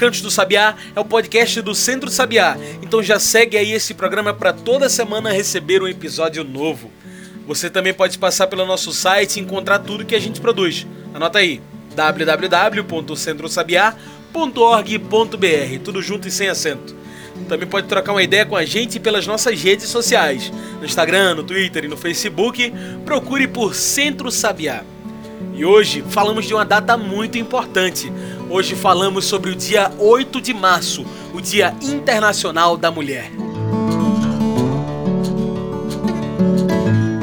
Cantos do Sabiá é o podcast do Centro Sabiá, então já segue aí esse programa para toda semana receber um episódio novo. Você também pode passar pelo nosso site e encontrar tudo que a gente produz. Anota aí www.centrosabiá.com www.org.br, tudo junto e sem acento. Também pode trocar uma ideia com a gente pelas nossas redes sociais, no Instagram, no Twitter e no Facebook, procure por Centro Sabiá. E hoje falamos de uma data muito importante. Hoje falamos sobre o dia 8 de março, o Dia Internacional da Mulher.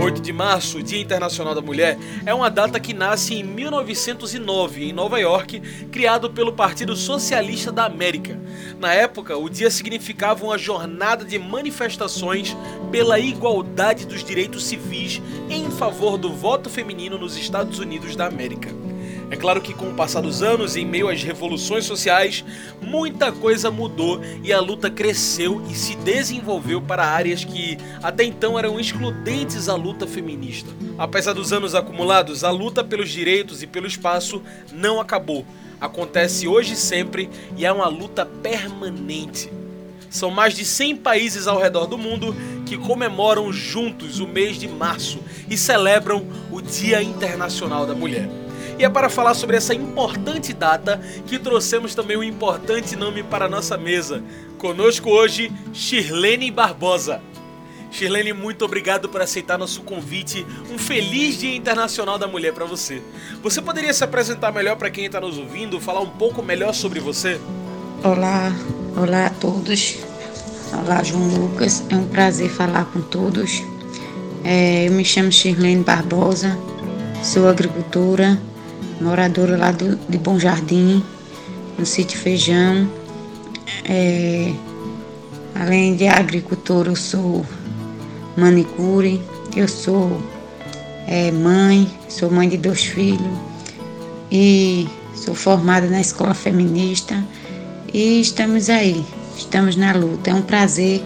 8 de março, Dia Internacional da Mulher, é uma data que nasce em 1909 em Nova York, criado pelo Partido Socialista da América. Na época, o dia significava uma jornada de manifestações pela igualdade dos direitos civis em favor do voto feminino nos Estados Unidos da América. É claro que com o passar dos anos, em meio às revoluções sociais, muita coisa mudou e a luta cresceu e se desenvolveu para áreas que até então eram excludentes à luta feminista. Apesar dos anos acumulados, a luta pelos direitos e pelo espaço não acabou. Acontece hoje e sempre e é uma luta permanente. São mais de 100 países ao redor do mundo que comemoram juntos o mês de março e celebram o Dia Internacional da Mulher. E é para falar sobre essa importante data que trouxemos também um importante nome para a nossa mesa. Conosco hoje, Shirlene Barbosa. Shirlene, muito obrigado por aceitar nosso convite. Um feliz Dia Internacional da Mulher para você. Você poderia se apresentar melhor para quem está nos ouvindo, falar um pouco melhor sobre você? Olá, olá a todos. Olá, João Lucas. É um prazer falar com todos. É, eu me chamo Shirlene Barbosa, sou agricultora, moradora lá do, de Bom Jardim, no sítio Feijão. É, além de agricultora, eu sou manicure, eu sou é, mãe, sou mãe de dois filhos e sou formada na escola feminista e estamos aí, estamos na luta. É um prazer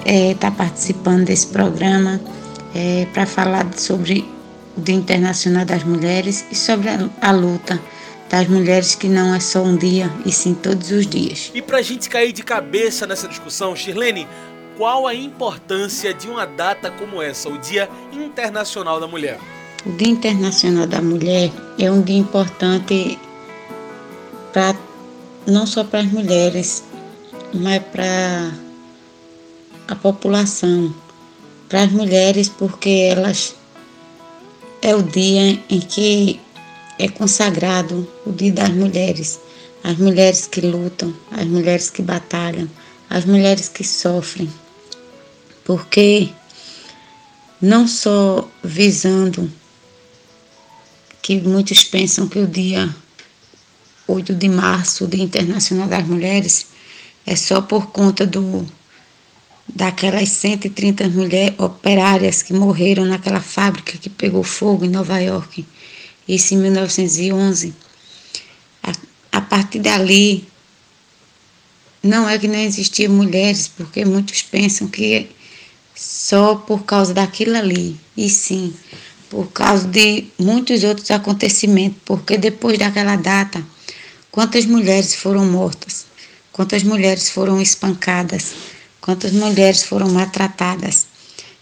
estar é, tá participando desse programa é, para falar sobre Dia Internacional das Mulheres e sobre a, luta das mulheres que não é só um dia e sim todos os dias. E para a gente cair de cabeça nessa discussão, Shirlene, qual a importância de uma data como essa, o Dia Internacional da Mulher? O Dia Internacional da Mulher é um dia importante para não só para as mulheres, mas para a população, para as mulheres, porque elas é o dia em que é consagrado o Dia das Mulheres. As mulheres que lutam, as mulheres que batalham, as mulheres que sofrem. Porque não só visando que muitos pensam que o dia 8 de março, o Dia Internacional das Mulheres, é só por conta do daquelas 130 mulheres operárias que morreram naquela fábrica que pegou fogo em Nova York, isso em 1911. A, a partir dali, não é que não existiam mulheres, porque muitos pensam que só por causa daquilo ali, e sim, por causa de muitos outros acontecimentos, porque depois daquela data, quantas mulheres foram mortas, quantas mulheres foram espancadas, quantas mulheres foram maltratadas.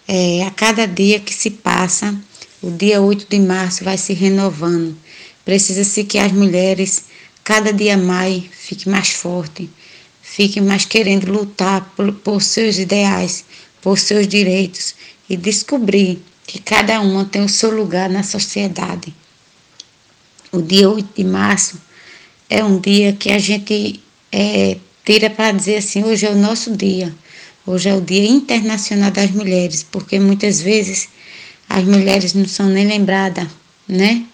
É, a cada dia que se passa, o dia 8 de março vai se renovando. Precisa-se que as mulheres, cada dia mais, fiquem mais fortes, fiquem mais querendo lutar por, por seus ideais, por seus direitos e descobrir que cada uma tem o seu lugar na sociedade. O dia 8 de março é um dia que a gente é, tira para dizer assim: hoje é o nosso dia. Hoje é o Dia Internacional das Mulheres, porque muitas vezes as mulheres não são nem lembradas, né?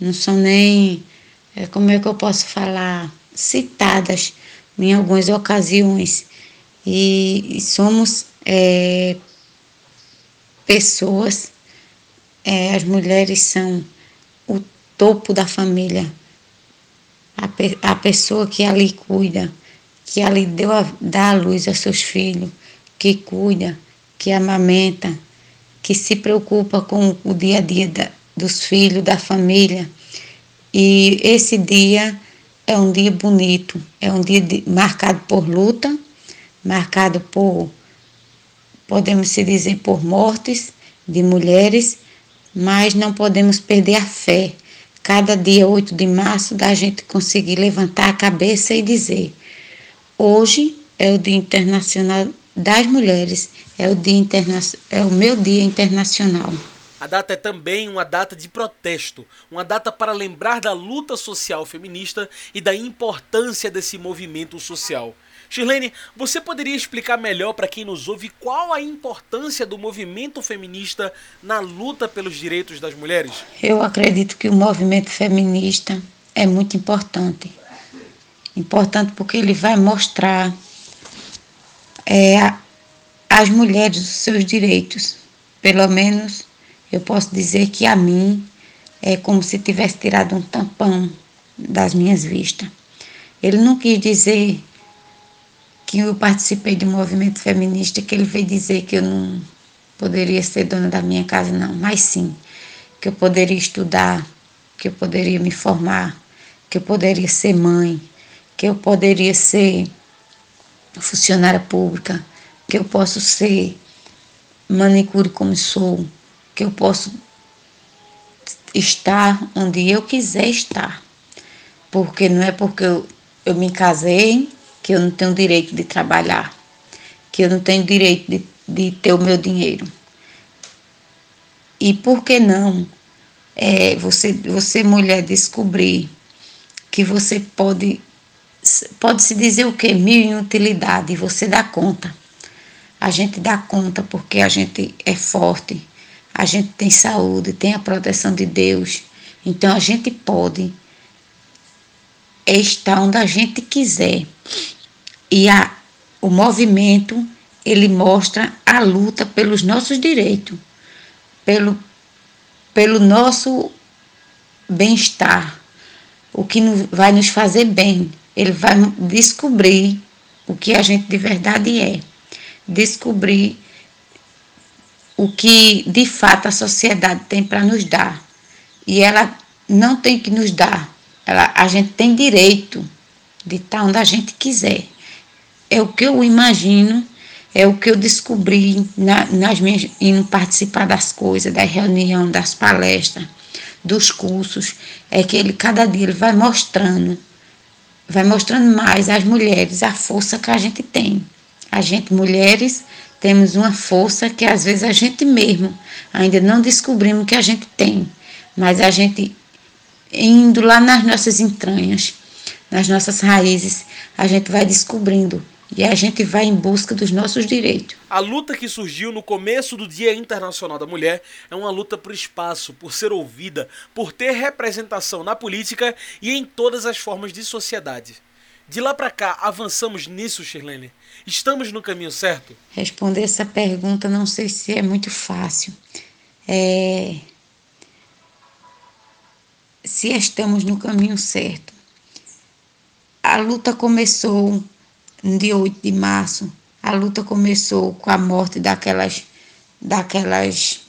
Não são nem, é, como é que eu posso falar, citadas em algumas ocasiões. E, e somos é, pessoas, é, as mulheres são o topo da família, a, a pessoa que ali cuida, que ali deu a, dá a luz aos seus filhos, que cuida, que amamenta, que se preocupa com o dia a dia da, dos filhos, da família. E esse dia é um dia bonito, é um dia de, marcado por luta, marcado por, podemos se dizer, por mortes de mulheres, mas não podemos perder a fé. Cada dia 8 de março, da gente conseguir levantar a cabeça e dizer: hoje é o Dia Internacional das Mulheres, é o, dia interna é o meu Dia Internacional. A data é também uma data de protesto, uma data para lembrar da luta social feminista e da importância desse movimento social. Shirlene, você poderia explicar melhor para quem nos ouve qual a importância do movimento feminista na luta pelos direitos das mulheres? Eu acredito que o movimento feminista é muito importante. Importante porque ele vai mostrar é, às mulheres os seus direitos. Pelo menos eu posso dizer que a mim é como se tivesse tirado um tampão das minhas vistas. Ele não quis dizer que eu participei de um movimento feminista, que ele veio dizer que eu não poderia ser dona da minha casa, não, mas sim, que eu poderia estudar, que eu poderia me formar, que eu poderia ser mãe, que eu poderia ser funcionária pública, que eu posso ser manicure como sou, que eu posso estar onde eu quiser estar. Porque não é porque eu, eu me casei que eu não tenho direito de trabalhar, que eu não tenho direito de, de ter o meu dinheiro. E por que não é, você, você, mulher, descobrir que você pode, pode se dizer o que? Mil em utilidade, e você dá conta. A gente dá conta porque a gente é forte, a gente tem saúde, tem a proteção de Deus. Então a gente pode estar onde a gente quiser. E a, o movimento, ele mostra a luta pelos nossos direitos, pelo, pelo nosso bem-estar, o que vai nos fazer bem. Ele vai descobrir o que a gente de verdade é, descobrir o que de fato a sociedade tem para nos dar. E ela não tem que nos dar, ela, a gente tem direito de estar onde a gente quiser. É o que eu imagino, é o que eu descobri na, nas minhas, em participar das coisas, da reunião, das palestras, dos cursos, é que ele cada dia ele vai mostrando, vai mostrando mais às mulheres a força que a gente tem. A gente, mulheres, temos uma força que às vezes a gente mesmo ainda não descobrimos que a gente tem, mas a gente indo lá nas nossas entranhas, nas nossas raízes, a gente vai descobrindo e a gente vai em busca dos nossos direitos. A luta que surgiu no começo do Dia Internacional da Mulher é uma luta por espaço, por ser ouvida, por ter representação na política e em todas as formas de sociedade. De lá para cá, avançamos nisso, Shirlene? Estamos no caminho certo? Responder essa pergunta não sei se é muito fácil. É... Se estamos no caminho certo. A luta começou no dia 8 de março. A luta começou com a morte daquelas, daquelas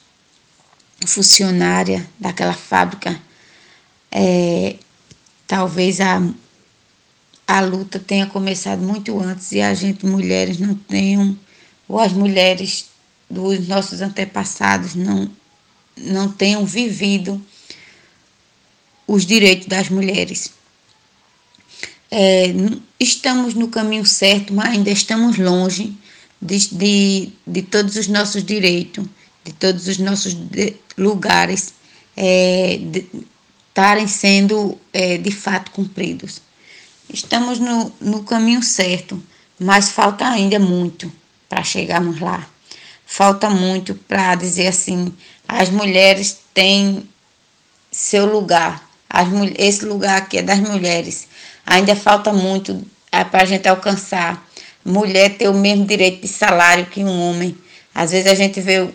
funcionárias daquela fábrica. É... Talvez a a luta tenha começado muito antes e a gente, mulheres, não tenham, ou as mulheres dos nossos antepassados não, não tenham vivido os direitos das mulheres. É, estamos no caminho certo, mas ainda estamos longe de, de, de todos os nossos direitos, de todos os nossos de, lugares é, estarem sendo é, de fato cumpridos. Estamos no, no caminho certo, mas falta ainda muito para chegarmos lá. Falta muito para dizer assim: as mulheres têm seu lugar, as, esse lugar aqui é das mulheres. Ainda falta muito é para a gente alcançar. Mulher ter o mesmo direito de salário que um homem. Às vezes a gente vê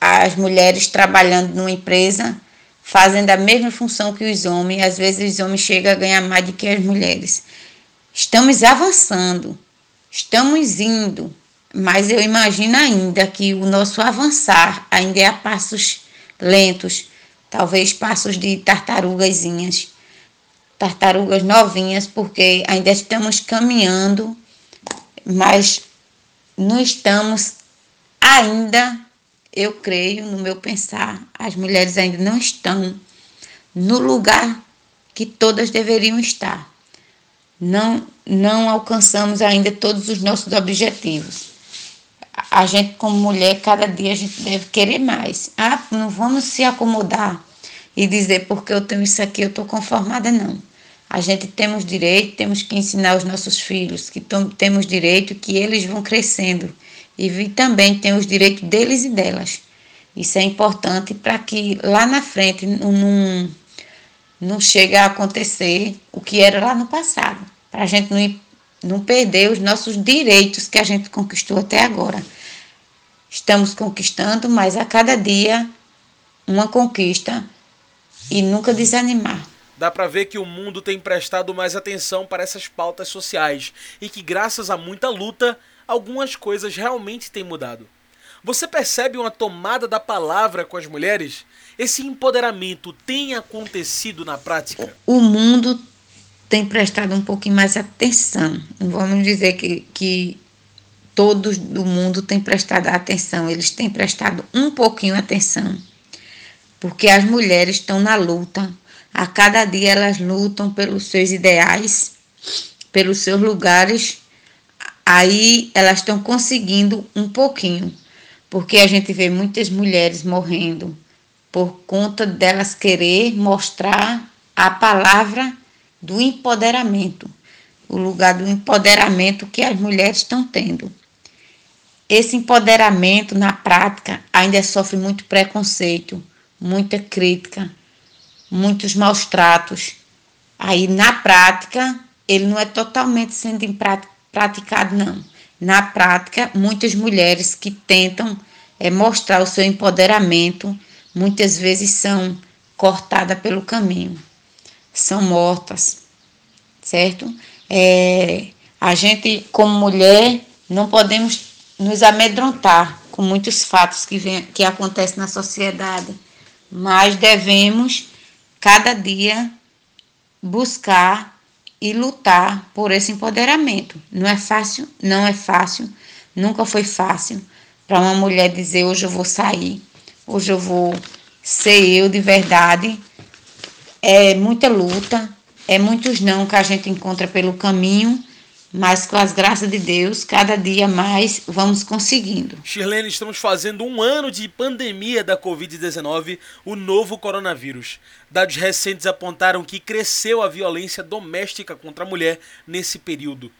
as mulheres trabalhando numa empresa fazendo a mesma função que os homens, às vezes os homens chegam a ganhar mais do que as mulheres. Estamos avançando, estamos indo, mas eu imagino ainda que o nosso avançar ainda é a passos lentos, talvez passos de tartarugazinhas, tartarugas novinhas, porque ainda estamos caminhando, mas não estamos ainda eu creio, no meu pensar, as mulheres ainda não estão no lugar que todas deveriam estar. Não, não alcançamos ainda todos os nossos objetivos. A gente, como mulher, cada dia a gente deve querer mais. Ah, não vamos se acomodar e dizer porque eu tenho isso aqui, eu estou conformada, não. A gente temos direito, temos que ensinar os nossos filhos que temos direito, que eles vão crescendo e também tem os direitos deles e delas. Isso é importante para que lá na frente não, não chegue a acontecer o que era lá no passado, para a gente não, não perder os nossos direitos que a gente conquistou até agora. Estamos conquistando, mas a cada dia uma conquista e nunca desanimar. Dá para ver que o mundo tem prestado mais atenção para essas pautas sociais e que, graças a muita luta, algumas coisas realmente têm mudado. Você percebe uma tomada da palavra com as mulheres? Esse empoderamento tem acontecido na prática? O mundo tem prestado um pouquinho mais atenção. Vamos dizer que, que todos do mundo têm prestado atenção, eles têm prestado um pouquinho atenção. Porque as mulheres estão na luta. A cada dia elas lutam pelos seus ideais, pelos seus lugares aí elas estão conseguindo um pouquinho, porque a gente vê muitas mulheres morrendo por conta delas querer mostrar a palavra do empoderamento, o lugar do empoderamento que as mulheres estão tendo. Esse empoderamento na prática ainda sofre muito preconceito, muita crítica, muitos maus tratos. Aí na prática, ele não é totalmente sendo praticado, não. Na prática, muitas mulheres que tentam é, mostrar o seu empoderamento, muitas vezes são cortadas pelo caminho, são mortas, certo? É, a gente, como mulher, não podemos nos amedrontar com muitos fatos que, vem, que acontecem na sociedade, mas devemos, cada dia, buscar e lutar por esse empoderamento. Não é fácil, não é fácil, nunca foi fácil para uma mulher dizer hoje eu vou sair, hoje eu vou ser eu de verdade. É muita luta, é muitos não que a gente encontra pelo caminho mas com as graças de Deus, cada dia mais vamos conseguindo. Shirlene, estamos fazendo um ano de pandemia da Covid-19, o novo coronavírus. Dados recentes apontaram que cresceu a violência doméstica contra a mulher nesse período.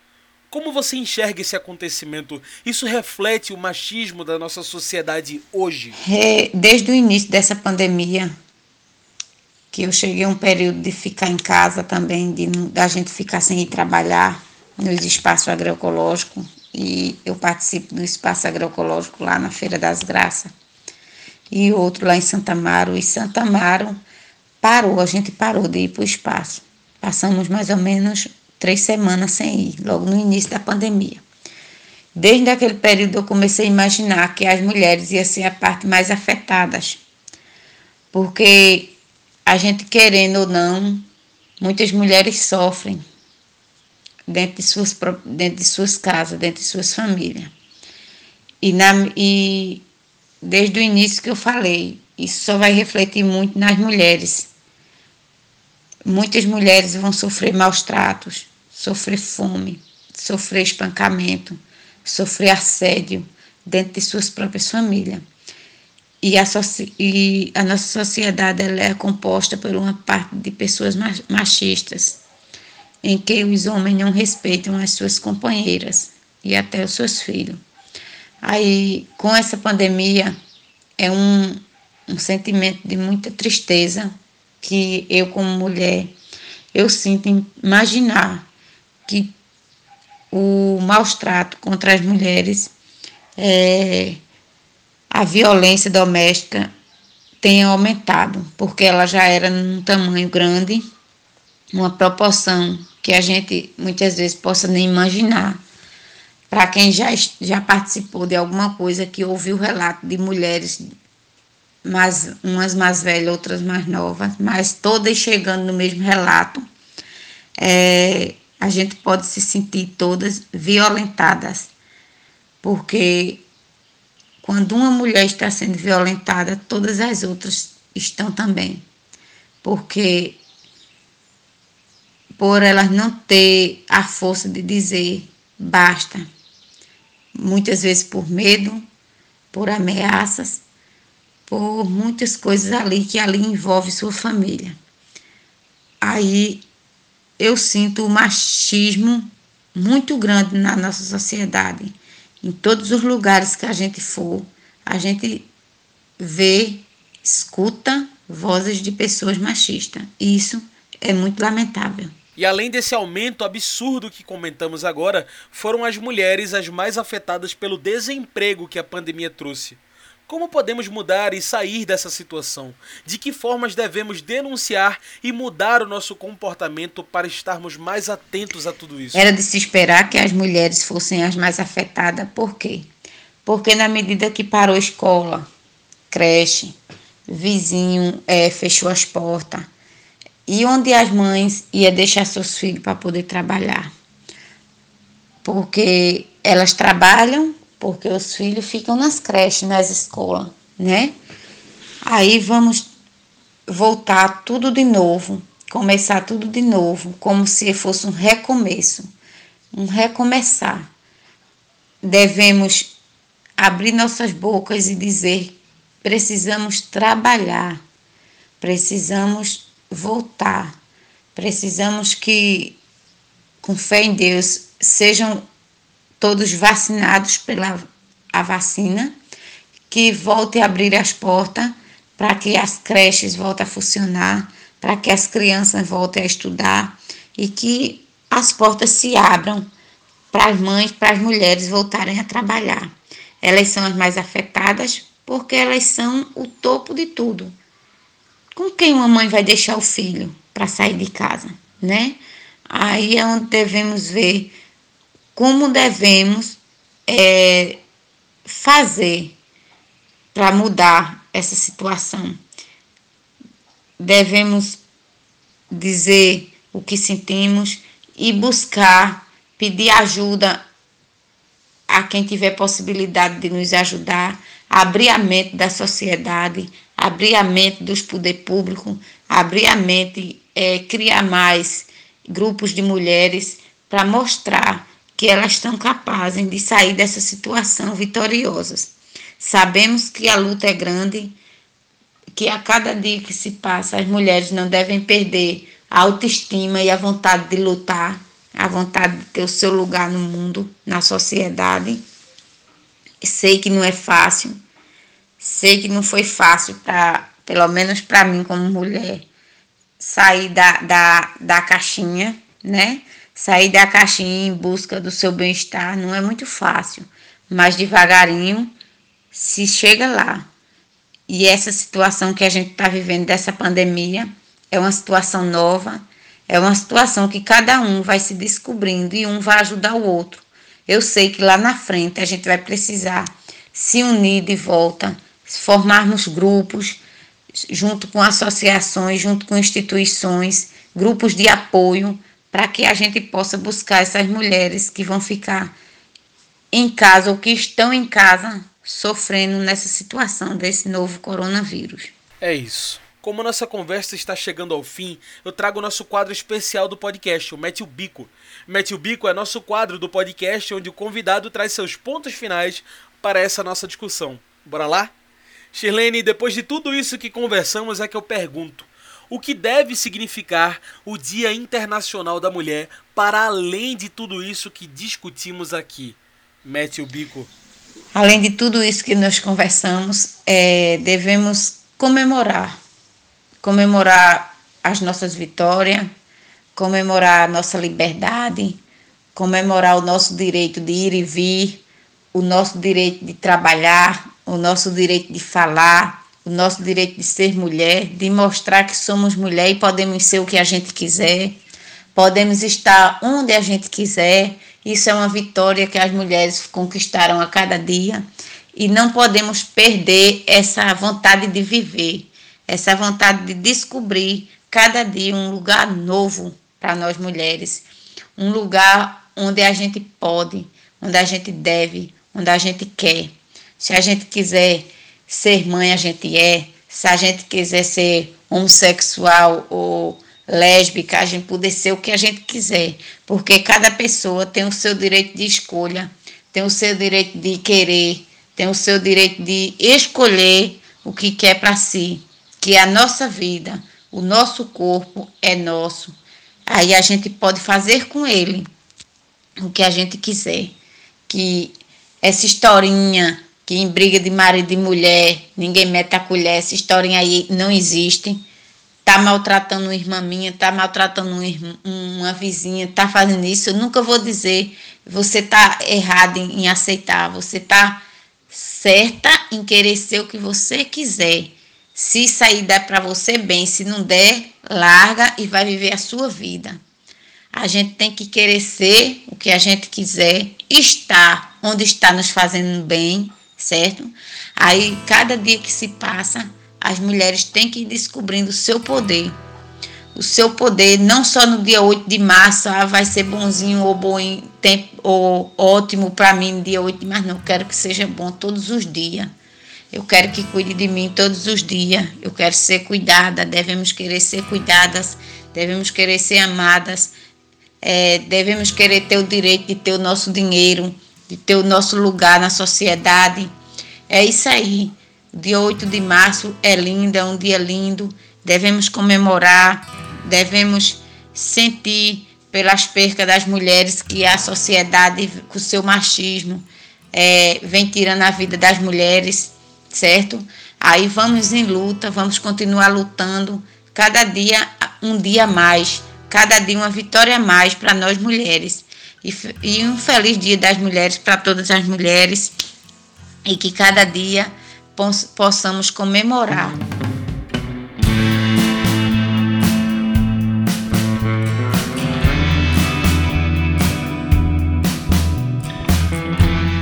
Como você enxerga esse acontecimento? Isso reflete o machismo da nossa sociedade hoje? É, desde o início dessa pandemia, que eu cheguei a um período de ficar em casa também, de da gente ficar sem ir trabalhar nos espaços agroecológicos e eu participo do espaço agroecológico lá na Feira das Graças e outro lá em Santa Amaro. E Santa Amaro parou, a gente parou de ir para o espaço. Passamos mais ou menos três semanas sem ir, logo no início da pandemia. Desde aquele período eu comecei a imaginar que as mulheres iam ser a parte mais afetadas, porque a gente querendo ou não, muitas mulheres sofrem dentro de suas, dentro de suas casas, dentro de suas famílias. E, na, e desde o início que eu falei, isso só vai refletir muito nas mulheres. Muitas mulheres vão sofrer maus tratos, sofrer fome, sofrer espancamento, sofrer assédio dentro de suas próprias famílias. E a, e a nossa sociedade é composta por uma parte de pessoas machistas, em que os homens não respeitam as suas companheiras e até os seus filhos. Aí, com essa pandemia, é um, um sentimento de muita tristeza que eu, como mulher, eu sinto imaginar que o maus trato contra as mulheres, é, a violência doméstica tenha aumentado, porque ela já era num tamanho grande, uma proporção que a gente muitas vezes possa nem imaginar. Para quem já, já participou de alguma coisa que ouviu relato de mulheres, mais, umas mais velhas, outras mais novas, mas todas chegando no mesmo relato, é, a gente pode se sentir todas violentadas, porque quando uma mulher está sendo violentada, todas as outras estão também, porque por elas não ter a força de dizer basta, muitas vezes por medo, por ameaças, por muitas coisas ali que ali envolve sua família. Aí eu sinto o machismo muito grande na nossa sociedade. Em todos os lugares que a gente for, a gente vê, escuta vozes de pessoas machistas. E isso é muito lamentável. E além desse aumento absurdo que comentamos agora, foram as mulheres as mais afetadas pelo desemprego que a pandemia trouxe. Como podemos mudar e sair dessa situação? De que formas devemos denunciar e mudar o nosso comportamento para estarmos mais atentos a tudo isso? Era de se esperar que as mulheres fossem as mais afetadas. Por quê? Porque na medida que parou escola, creche, vizinho é, fechou as portas, e onde as mães iam deixar seus filhos para poder trabalhar? Porque elas trabalham porque os filhos ficam nas creches, nas escolas, né? Aí vamos voltar tudo de novo, começar tudo de novo, como se fosse um recomeço, um recomeçar. Devemos abrir nossas bocas e dizer: precisamos trabalhar, precisamos voltar, precisamos que, com fé em Deus, sejam todos vacinados pela a vacina, que volte a abrir as portas para que as creches voltem a funcionar, para que as crianças voltem a estudar e que as portas se abram para as mães, para as mulheres voltarem a trabalhar. Elas são as mais afetadas porque elas são o topo de tudo. Com quem uma mãe vai deixar o filho para sair de casa, né? Aí é onde devemos ver como devemos é, fazer para mudar essa situação. Devemos dizer o que sentimos e buscar, pedir ajuda a quem tiver possibilidade de nos ajudar, abrir a mente da sociedade, abrir a mente dos poder público, abrir a mente, é, criar mais grupos de mulheres para mostrar que elas estão capazes de sair dessa situação vitoriosas. Sabemos que a luta é grande, que a cada dia que se passa as mulheres não devem perder a autoestima e a vontade de lutar, a vontade de ter o seu lugar no mundo, na sociedade. Sei que não é fácil, sei que não foi fácil para, pelo menos para mim como mulher, sair da, da, da caixinha, né? Sair da caixinha em busca do seu bem-estar não é muito fácil, mas devagarinho se chega lá. E essa situação que a gente está vivendo dessa pandemia é uma situação nova, é uma situação que cada um vai se descobrindo e um vai ajudar o outro. Eu sei que lá na frente a gente vai precisar se unir de volta, formarmos grupos, junto com associações, junto com instituições, grupos de apoio para que a gente possa buscar essas mulheres que vão ficar em casa ou que estão em casa sofrendo nessa situação desse novo coronavírus. É isso. Como nossa conversa está chegando ao fim, eu trago o nosso quadro especial do podcast, o Mete o Bico. Mete o Bico é nosso quadro do podcast onde o convidado traz seus pontos finais para essa nossa discussão. Bora lá? Shirlene, depois de tudo isso que conversamos, é que eu pergunto: o que deve significar o Dia Internacional da Mulher para além de tudo isso que discutimos aqui? Mete o bico. Além de tudo isso que nós conversamos, é, devemos comemorar. Comemorar as nossas vitórias, comemorar a nossa liberdade, comemorar o nosso direito de ir e vir, o nosso direito de trabalhar, o nosso direito de falar, o nosso direito de ser mulher, de mostrar que somos mulher e podemos ser o que a gente quiser, podemos estar onde a gente quiser. Isso é uma vitória que as mulheres conquistaram a cada dia e não podemos perder essa vontade de viver, essa vontade de descobrir cada dia um lugar novo para nós mulheres, um lugar onde a gente pode, onde a gente deve, onde a gente quer. Se a gente quiser ser mãe, a gente é. Se a gente quiser ser homossexual ou lésbica, a gente poder ser o que a gente quiser, porque cada pessoa tem o seu direito de escolha, tem o seu direito de querer, tem o seu direito de escolher o que quer para si, que a nossa vida, o nosso corpo é nosso. Aí a gente pode fazer com ele o que a gente quiser. Que essa historinha que em briga de marido e mulher, ninguém mete a colher, essa historinha aí não existe. Tá maltratando uma irmã minha, tá maltratando uma, irmã, uma vizinha, tá fazendo isso. Eu nunca vou dizer, você tá errado em, em aceitar, você tá certa em querer ser o que você quiser. Se sair der para você bem, se não der, larga e vai viver a sua vida. A gente tem que querer ser o que a gente quiser, estar onde está nos fazendo bem, certo? Aí, cada dia que se passa, as mulheres têm que ir descobrindo o seu poder. O seu poder, não só no dia 8 de março, ah, vai ser bonzinho ou bom em tempo, ou ótimo para mim no dia 8 de março, não. Eu quero que seja bom todos os dias. Eu quero que cuide de mim todos os dias. Eu quero ser cuidada. Devemos querer ser cuidadas. Devemos querer ser amadas é, devemos querer ter o direito de ter o nosso dinheiro, de ter o nosso lugar na sociedade. É isso aí. Dia 8 de março é lindo, é um dia lindo. Devemos comemorar, devemos sentir pelas percas das mulheres que a sociedade, com seu machismo, é, vem tirando a vida das mulheres, certo? Aí vamos em luta, vamos continuar lutando, cada dia um dia mais cada dia uma vitória a mais para nós mulheres. E, e um feliz dia das mulheres para todas as mulheres e que cada dia possamos comemorar.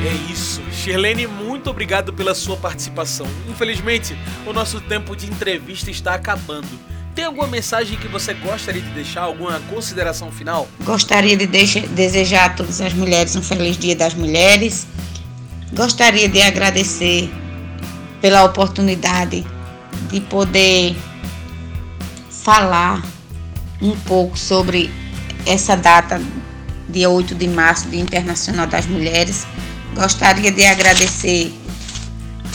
É isso. Shirlene, muito obrigado pela sua participação. Infelizmente, o nosso tempo de entrevista está acabando. Tem alguma mensagem que você gostaria de deixar? Alguma consideração final? Gostaria de desejar a todas as mulheres um feliz Dia das Mulheres. Gostaria de agradecer pela oportunidade de poder falar um pouco sobre essa data, dia 8 de março, Dia Internacional das Mulheres. Gostaria de agradecer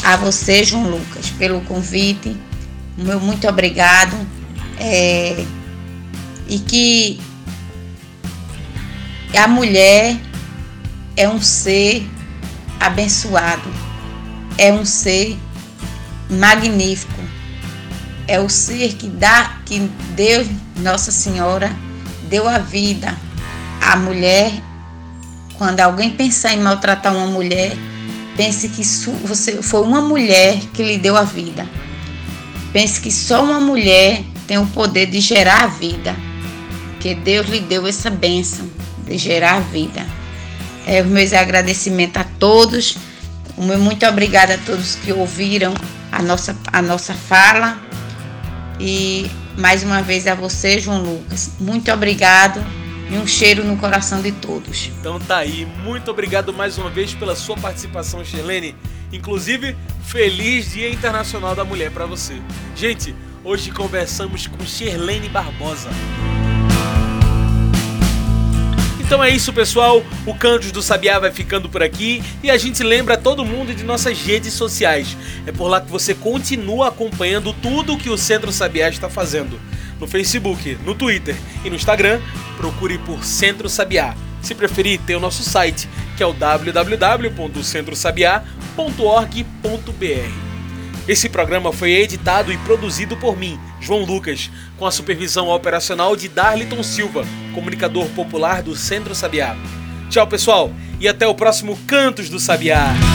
a você, João Lucas, pelo convite. Meu muito obrigado é, e que a mulher é um ser abençoado, é um ser magnífico, é o ser que dá, que Deus, Nossa Senhora, deu a vida à mulher. Quando alguém pensar em maltratar uma mulher, pense que você foi uma mulher que lhe deu a vida. Pense que só uma mulher tem o poder de gerar a vida, que Deus lhe deu essa bênção de gerar a vida. É, os meus agradecimentos a todos, o meu muito obrigada a todos que ouviram a nossa, a nossa fala e mais uma vez a você, João Lucas. Muito obrigado e um cheiro no coração de todos. Então tá aí, muito obrigado mais uma vez pela sua participação, Chelene. Inclusive, feliz Dia Internacional da Mulher para você. Gente, Hoje conversamos com Sherlene Barbosa. Então é isso, pessoal. O Cantos do Sabiá vai ficando por aqui e a gente lembra todo mundo de nossas redes sociais. É por lá que você continua acompanhando tudo que o Centro Sabiá está fazendo. No Facebook, no Twitter e no Instagram, procure por Centro Sabiá. Se preferir, tem o nosso site, que é o www.centrosabiá.org.br. Esse programa foi editado e produzido por mim, João Lucas, com a supervisão operacional de Darliton Silva, comunicador popular do Centro Sabiá. Tchau, pessoal, e até o próximo Cantos do Sabiá.